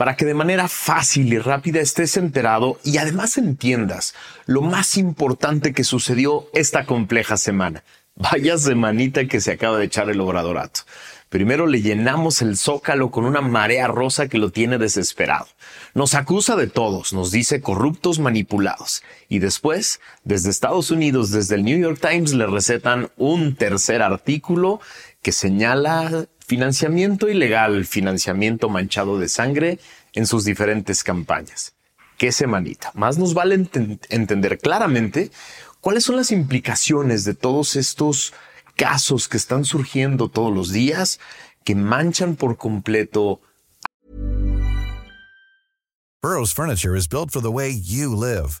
para que de manera fácil y rápida estés enterado y además entiendas lo más importante que sucedió esta compleja semana. Vaya semanita que se acaba de echar el obradorato. Primero le llenamos el zócalo con una marea rosa que lo tiene desesperado. Nos acusa de todos, nos dice corruptos manipulados. Y después, desde Estados Unidos, desde el New York Times, le recetan un tercer artículo que señala financiamiento ilegal, financiamiento manchado de sangre en sus diferentes campañas. ¿Qué semanita? Más nos vale entender claramente cuáles son las implicaciones de todos estos casos que están surgiendo todos los días que manchan por completo. Burroughs Furniture is built for the way you live.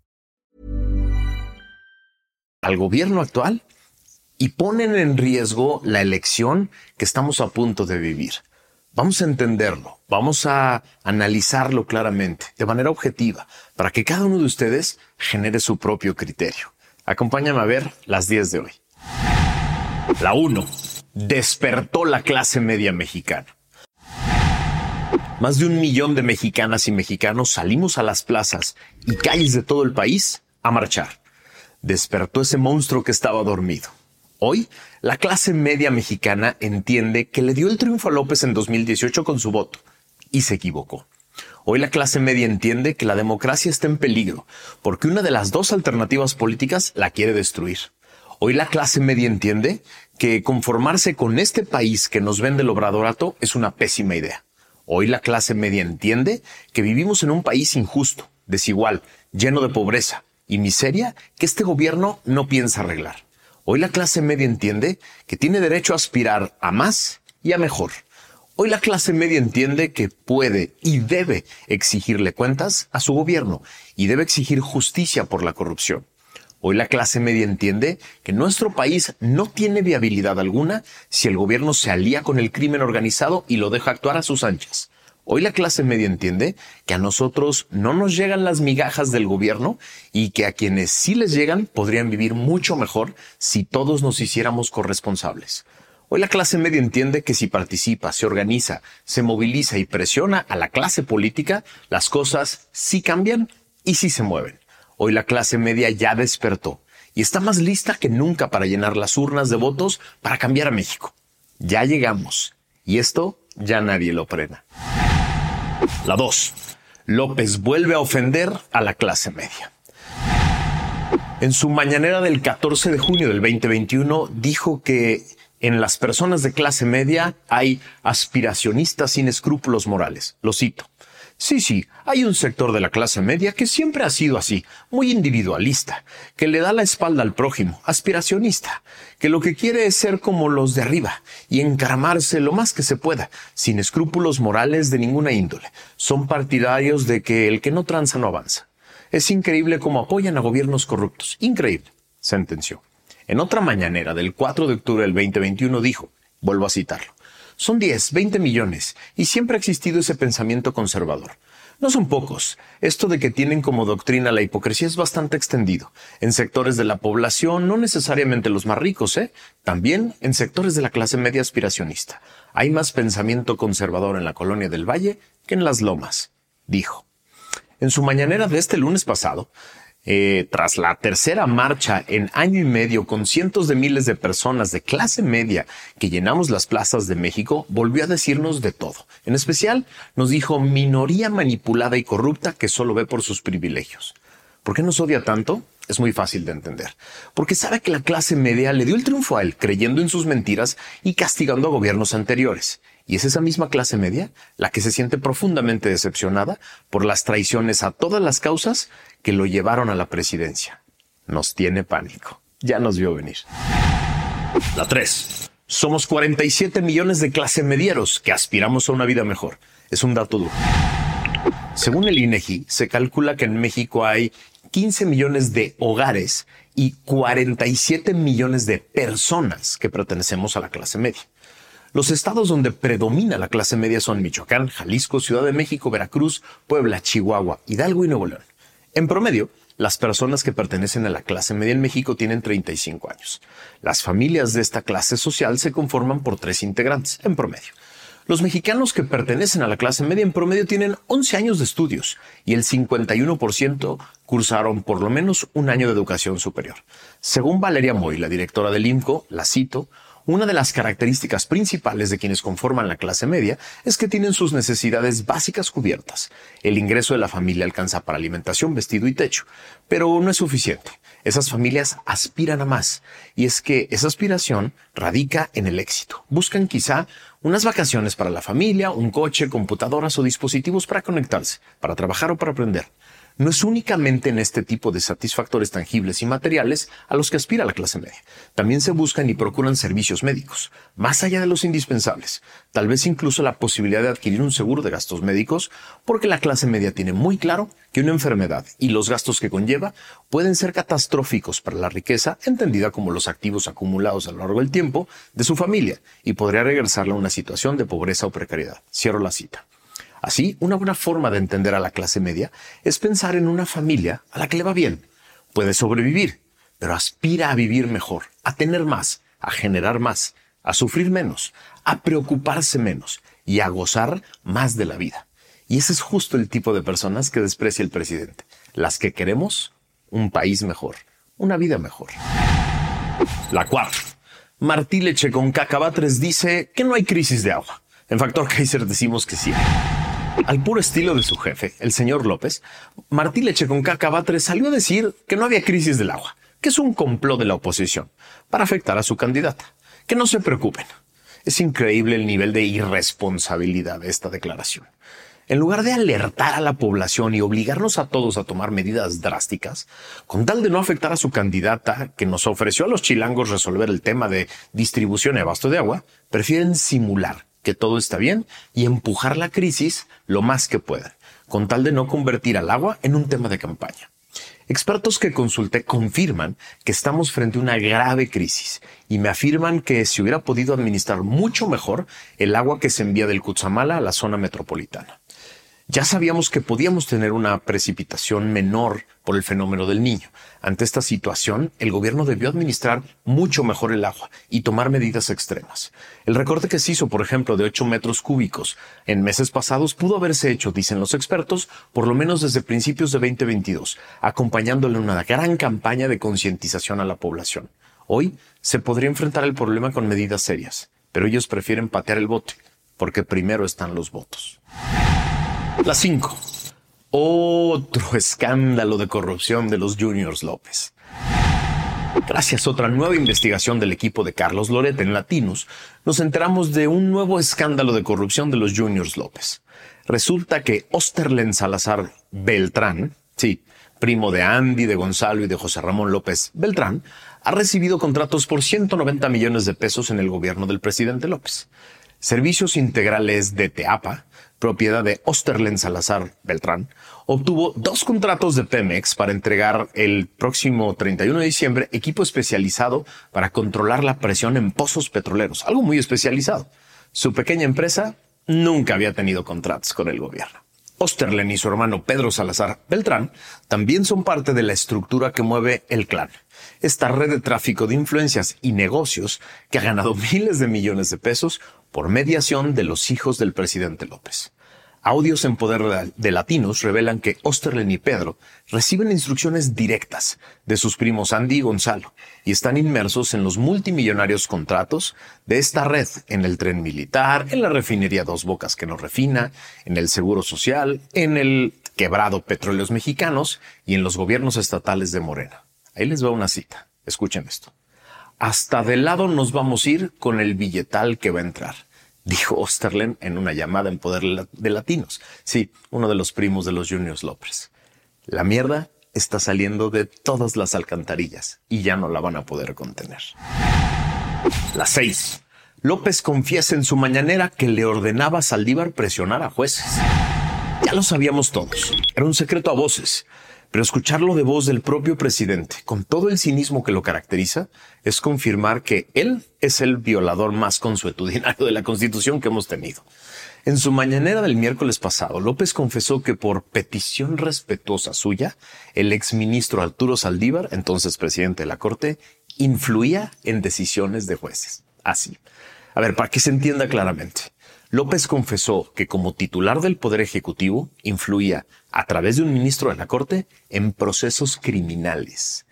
Al gobierno actual y ponen en riesgo la elección que estamos a punto de vivir. Vamos a entenderlo, vamos a analizarlo claramente, de manera objetiva, para que cada uno de ustedes genere su propio criterio. Acompáñame a ver las 10 de hoy. La 1. Despertó la clase media mexicana. Más de un millón de mexicanas y mexicanos salimos a las plazas y calles de todo el país a marchar despertó ese monstruo que estaba dormido. Hoy, la clase media mexicana entiende que le dio el triunfo a López en 2018 con su voto y se equivocó. Hoy la clase media entiende que la democracia está en peligro porque una de las dos alternativas políticas la quiere destruir. Hoy la clase media entiende que conformarse con este país que nos vende el obradorato es una pésima idea. Hoy la clase media entiende que vivimos en un país injusto, desigual, lleno de pobreza, y miseria que este gobierno no piensa arreglar. Hoy la clase media entiende que tiene derecho a aspirar a más y a mejor. Hoy la clase media entiende que puede y debe exigirle cuentas a su gobierno y debe exigir justicia por la corrupción. Hoy la clase media entiende que nuestro país no tiene viabilidad alguna si el gobierno se alía con el crimen organizado y lo deja actuar a sus anchas. Hoy la clase media entiende que a nosotros no nos llegan las migajas del gobierno y que a quienes sí les llegan podrían vivir mucho mejor si todos nos hiciéramos corresponsables. Hoy la clase media entiende que si participa, se organiza, se moviliza y presiona a la clase política, las cosas sí cambian y sí se mueven. Hoy la clase media ya despertó y está más lista que nunca para llenar las urnas de votos para cambiar a México. Ya llegamos y esto ya nadie lo frena. La 2. López vuelve a ofender a la clase media. En su mañanera del 14 de junio del 2021 dijo que en las personas de clase media hay aspiracionistas sin escrúpulos morales. Lo cito. Sí, sí, hay un sector de la clase media que siempre ha sido así, muy individualista, que le da la espalda al prójimo, aspiracionista, que lo que quiere es ser como los de arriba y encaramarse lo más que se pueda, sin escrúpulos morales de ninguna índole. Son partidarios de que el que no tranza no avanza. Es increíble cómo apoyan a gobiernos corruptos. Increíble, sentenció. En otra mañanera del 4 de octubre del 2021 dijo, vuelvo a citarlo, son 10, 20 millones, y siempre ha existido ese pensamiento conservador. No son pocos. Esto de que tienen como doctrina la hipocresía es bastante extendido. En sectores de la población, no necesariamente los más ricos, ¿eh? También en sectores de la clase media aspiracionista. Hay más pensamiento conservador en la colonia del Valle que en las lomas, dijo. En su mañanera de este lunes pasado, eh, tras la tercera marcha en año y medio con cientos de miles de personas de clase media que llenamos las plazas de México, volvió a decirnos de todo. En especial, nos dijo minoría manipulada y corrupta que solo ve por sus privilegios. ¿Por qué nos odia tanto? Es muy fácil de entender. Porque sabe que la clase media le dio el triunfo a él, creyendo en sus mentiras y castigando a gobiernos anteriores. Y es esa misma clase media la que se siente profundamente decepcionada por las traiciones a todas las causas que lo llevaron a la presidencia. Nos tiene pánico. Ya nos vio venir. La 3. Somos 47 millones de clase medieros que aspiramos a una vida mejor. Es un dato duro. Según el INEGI, se calcula que en México hay 15 millones de hogares y 47 millones de personas que pertenecemos a la clase media. Los estados donde predomina la clase media son Michoacán, Jalisco, Ciudad de México, Veracruz, Puebla, Chihuahua, Hidalgo y Nuevo León. En promedio, las personas que pertenecen a la clase media en México tienen 35 años. Las familias de esta clase social se conforman por tres integrantes, en promedio. Los mexicanos que pertenecen a la clase media en promedio tienen 11 años de estudios y el 51% cursaron por lo menos un año de educación superior. Según Valeria Moy, la directora del IMCO, la cito, una de las características principales de quienes conforman la clase media es que tienen sus necesidades básicas cubiertas. El ingreso de la familia alcanza para alimentación, vestido y techo, pero no es suficiente. Esas familias aspiran a más, y es que esa aspiración radica en el éxito. Buscan quizá unas vacaciones para la familia, un coche, computadoras o dispositivos para conectarse, para trabajar o para aprender no es únicamente en este tipo de satisfactores tangibles y materiales a los que aspira la clase media. También se buscan y procuran servicios médicos, más allá de los indispensables, tal vez incluso la posibilidad de adquirir un seguro de gastos médicos, porque la clase media tiene muy claro que una enfermedad y los gastos que conlleva pueden ser catastróficos para la riqueza, entendida como los activos acumulados a lo largo del tiempo de su familia, y podría regresarla a una situación de pobreza o precariedad. Cierro la cita. Así, una buena forma de entender a la clase media es pensar en una familia a la que le va bien. Puede sobrevivir, pero aspira a vivir mejor, a tener más, a generar más, a sufrir menos, a preocuparse menos y a gozar más de la vida. Y ese es justo el tipo de personas que desprecia el presidente. Las que queremos un país mejor, una vida mejor. La cuarta. Martí Leche con Cacabatres dice que no hay crisis de agua. En Factor Kaiser decimos que sí. Al puro estilo de su jefe, el señor López, Martí Leche con Cacabatre salió a decir que no había crisis del agua, que es un complot de la oposición para afectar a su candidata. Que no se preocupen. Es increíble el nivel de irresponsabilidad de esta declaración. En lugar de alertar a la población y obligarnos a todos a tomar medidas drásticas, con tal de no afectar a su candidata que nos ofreció a los chilangos resolver el tema de distribución y abasto de agua, prefieren simular que todo está bien y empujar la crisis lo más que puedan, con tal de no convertir al agua en un tema de campaña. Expertos que consulté confirman que estamos frente a una grave crisis y me afirman que se hubiera podido administrar mucho mejor el agua que se envía del Cutzamala a la zona metropolitana. Ya sabíamos que podíamos tener una precipitación menor por el fenómeno del niño. Ante esta situación, el gobierno debió administrar mucho mejor el agua y tomar medidas extremas. El recorte que se hizo, por ejemplo, de 8 metros cúbicos en meses pasados pudo haberse hecho, dicen los expertos, por lo menos desde principios de 2022, acompañándole una gran campaña de concientización a la población. Hoy se podría enfrentar el problema con medidas serias, pero ellos prefieren patear el bote, porque primero están los votos. La 5. Otro escándalo de corrupción de los Juniors López. Gracias a otra nueva investigación del equipo de Carlos Loret en Latinos, nos enteramos de un nuevo escándalo de corrupción de los Juniors López. Resulta que Osterlen Salazar Beltrán, sí, primo de Andy, de Gonzalo y de José Ramón López Beltrán, ha recibido contratos por 190 millones de pesos en el gobierno del presidente López. Servicios Integrales de Teapa propiedad de Osterlen Salazar Beltrán, obtuvo dos contratos de Pemex para entregar el próximo 31 de diciembre equipo especializado para controlar la presión en pozos petroleros, algo muy especializado. Su pequeña empresa nunca había tenido contratos con el gobierno. Osterlen y su hermano Pedro Salazar Beltrán también son parte de la estructura que mueve el clan, esta red de tráfico de influencias y negocios que ha ganado miles de millones de pesos por mediación de los hijos del presidente López. Audios en poder de latinos revelan que Osterlen y Pedro reciben instrucciones directas de sus primos Andy y Gonzalo y están inmersos en los multimillonarios contratos de esta red en el tren militar, en la refinería Dos Bocas que nos refina, en el seguro social, en el quebrado Petróleos Mexicanos y en los gobiernos estatales de Morena. Ahí les va una cita. Escuchen esto. Hasta de lado nos vamos a ir con el billetal que va a entrar, dijo Osterlen en una llamada en Poder de Latinos. Sí, uno de los primos de los Juniors López. La mierda está saliendo de todas las alcantarillas y ya no la van a poder contener. Las seis. López confiesa en su mañanera que le ordenaba a Saldívar presionar a jueces. Ya lo sabíamos todos. Era un secreto a voces. Pero escucharlo de voz del propio presidente, con todo el cinismo que lo caracteriza, es confirmar que él es el violador más consuetudinario de la Constitución que hemos tenido. En su mañanera del miércoles pasado, López confesó que por petición respetuosa suya, el exministro Arturo Saldívar, entonces presidente de la Corte, influía en decisiones de jueces. Así. A ver, para que se entienda claramente. López confesó que como titular del Poder Ejecutivo influía, a través de un ministro de la Corte, en procesos criminales.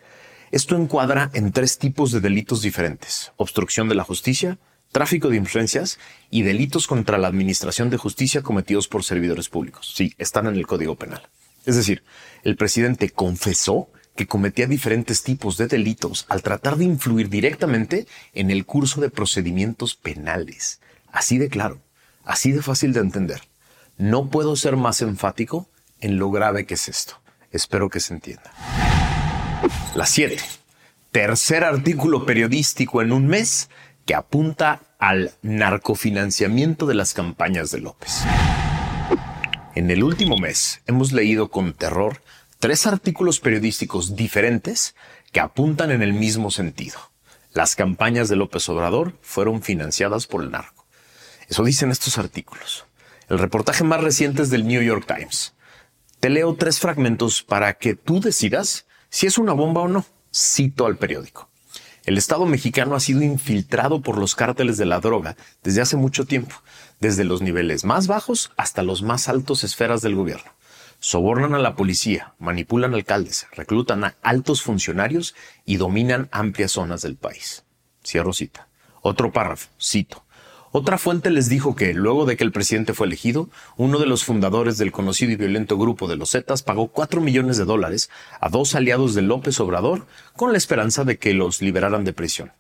Esto encuadra en tres tipos de delitos diferentes. Obstrucción de la justicia, tráfico de influencias y delitos contra la administración de justicia cometidos por servidores públicos. Sí, están en el Código Penal. Es decir, el presidente confesó que cometía diferentes tipos de delitos al tratar de influir directamente en el curso de procedimientos penales. Así de claro. Así de fácil de entender. No puedo ser más enfático en lo grave que es esto. Espero que se entienda. La 7. Tercer artículo periodístico en un mes que apunta al narcofinanciamiento de las campañas de López. En el último mes hemos leído con terror tres artículos periodísticos diferentes que apuntan en el mismo sentido. Las campañas de López Obrador fueron financiadas por el narco. Eso dicen estos artículos. El reportaje más reciente es del New York Times. Te leo tres fragmentos para que tú decidas si es una bomba o no. Cito al periódico. El Estado mexicano ha sido infiltrado por los cárteles de la droga desde hace mucho tiempo, desde los niveles más bajos hasta los más altos esferas del gobierno. Sobornan a la policía, manipulan alcaldes, reclutan a altos funcionarios y dominan amplias zonas del país. Cierro cita. Otro párrafo, cito. Otra fuente les dijo que, luego de que el presidente fue elegido, uno de los fundadores del conocido y violento grupo de los Zetas pagó cuatro millones de dólares a dos aliados de López Obrador con la esperanza de que los liberaran de prisión.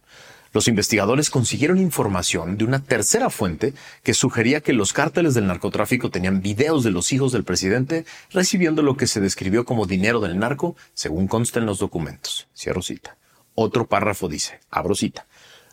Los investigadores consiguieron información de una tercera fuente que sugería que los cárteles del narcotráfico tenían videos de los hijos del presidente recibiendo lo que se describió como dinero del narco, según consta en los documentos. Cierro cita. Otro párrafo dice, abro cita.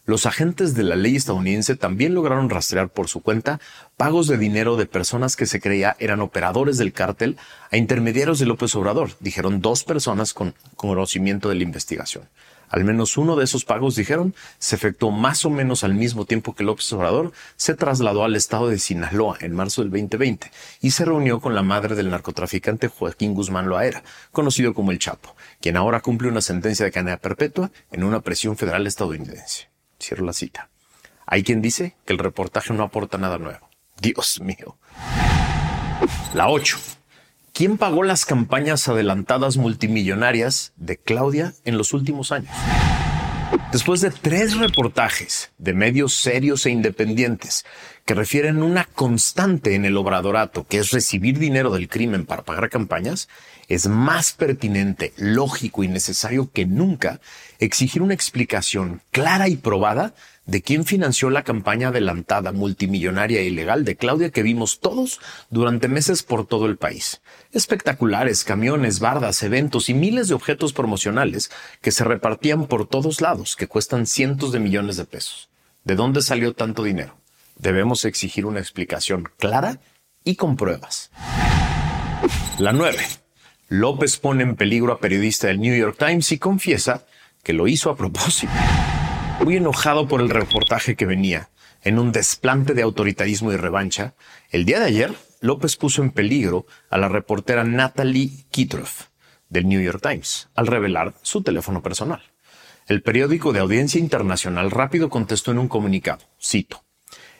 Los agentes de la ley estadounidense también lograron rastrear por su cuenta pagos de dinero de personas que se creía eran operadores del cártel a intermediarios de López Obrador, dijeron dos personas con conocimiento de la investigación. Al menos uno de esos pagos, dijeron, se efectuó más o menos al mismo tiempo que López Obrador se trasladó al estado de Sinaloa en marzo del 2020 y se reunió con la madre del narcotraficante Joaquín Guzmán Loaera, conocido como el Chapo, quien ahora cumple una sentencia de cadena perpetua en una prisión federal estadounidense. Cierro la cita. Hay quien dice que el reportaje no aporta nada nuevo. Dios mío. La 8. ¿Quién pagó las campañas adelantadas multimillonarias de Claudia en los últimos años? Después de tres reportajes de medios serios e independientes que refieren una constante en el obradorato, que es recibir dinero del crimen para pagar campañas, es más pertinente, lógico y necesario que nunca exigir una explicación clara y probada de quién financió la campaña adelantada multimillonaria e ilegal de Claudia que vimos todos durante meses por todo el país. Espectaculares, camiones, bardas, eventos y miles de objetos promocionales que se repartían por todos lados, que cuestan cientos de millones de pesos. ¿De dónde salió tanto dinero? Debemos exigir una explicación clara y con pruebas. La 9. López pone en peligro a periodista del New York Times y confiesa que lo hizo a propósito. Muy enojado por el reportaje que venía, en un desplante de autoritarismo y revancha, el día de ayer López puso en peligro a la reportera Natalie Kitroff del New York Times al revelar su teléfono personal. El periódico de audiencia internacional rápido contestó en un comunicado, cito,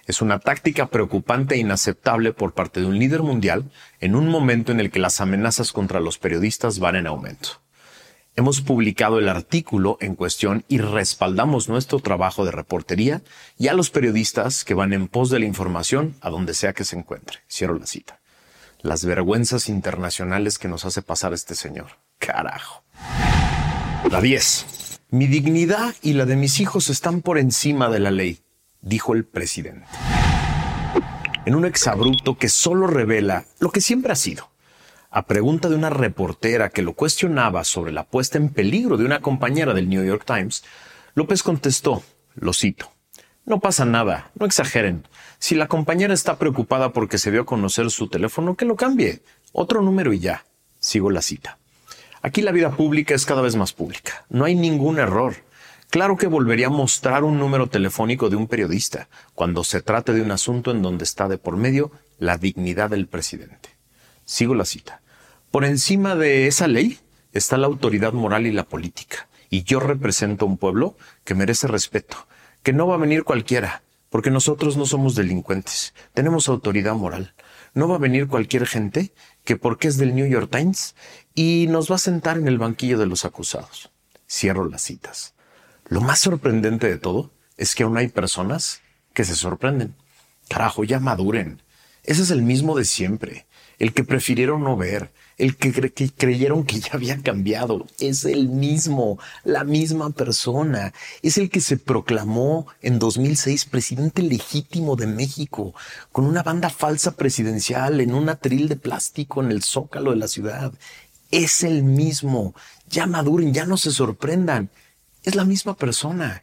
es una táctica preocupante e inaceptable por parte de un líder mundial en un momento en el que las amenazas contra los periodistas van en aumento. Hemos publicado el artículo en cuestión y respaldamos nuestro trabajo de reportería y a los periodistas que van en pos de la información a donde sea que se encuentre. Cierro la cita. las vergüenzas internacionales que nos hace pasar este señor. Carajo. La 10. Mi dignidad y la de mis hijos están por encima de la ley, dijo el presidente. En un exabrupto que solo revela lo que siempre ha sido. A pregunta de una reportera que lo cuestionaba sobre la puesta en peligro de una compañera del New York Times, López contestó, lo cito, no pasa nada, no exageren. Si la compañera está preocupada porque se dio a conocer su teléfono, que lo cambie. Otro número y ya. Sigo la cita. Aquí la vida pública es cada vez más pública. No hay ningún error. Claro que volvería a mostrar un número telefónico de un periodista cuando se trate de un asunto en donde está de por medio la dignidad del presidente. Sigo la cita. Por encima de esa ley está la autoridad moral y la política. Y yo represento a un pueblo que merece respeto, que no va a venir cualquiera, porque nosotros no somos delincuentes, tenemos autoridad moral. No va a venir cualquier gente que porque es del New York Times y nos va a sentar en el banquillo de los acusados. Cierro las citas. Lo más sorprendente de todo es que aún hay personas que se sorprenden. Carajo, ya maduren. Ese es el mismo de siempre el que prefirieron no ver, el que, creyeron que ya había cambiado, es el mismo, la misma persona, es el que se proclamó en 2006 presidente legítimo de México, con una banda falsa presidencial en un atril de plástico en el zócalo de la ciudad. Es el mismo, ya maduren, ya no se sorprendan, es la misma persona.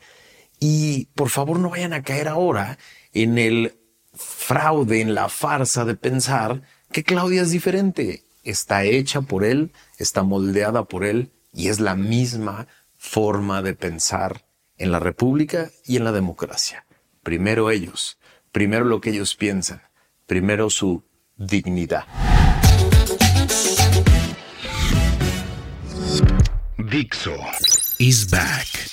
Y por favor no vayan a caer ahora en el fraude, en la farsa de pensar que Claudia es diferente. Está hecha por él, está moldeada por él y es la misma forma de pensar en la República y en la democracia. Primero ellos, primero lo que ellos piensan, primero su dignidad. Dixo is back.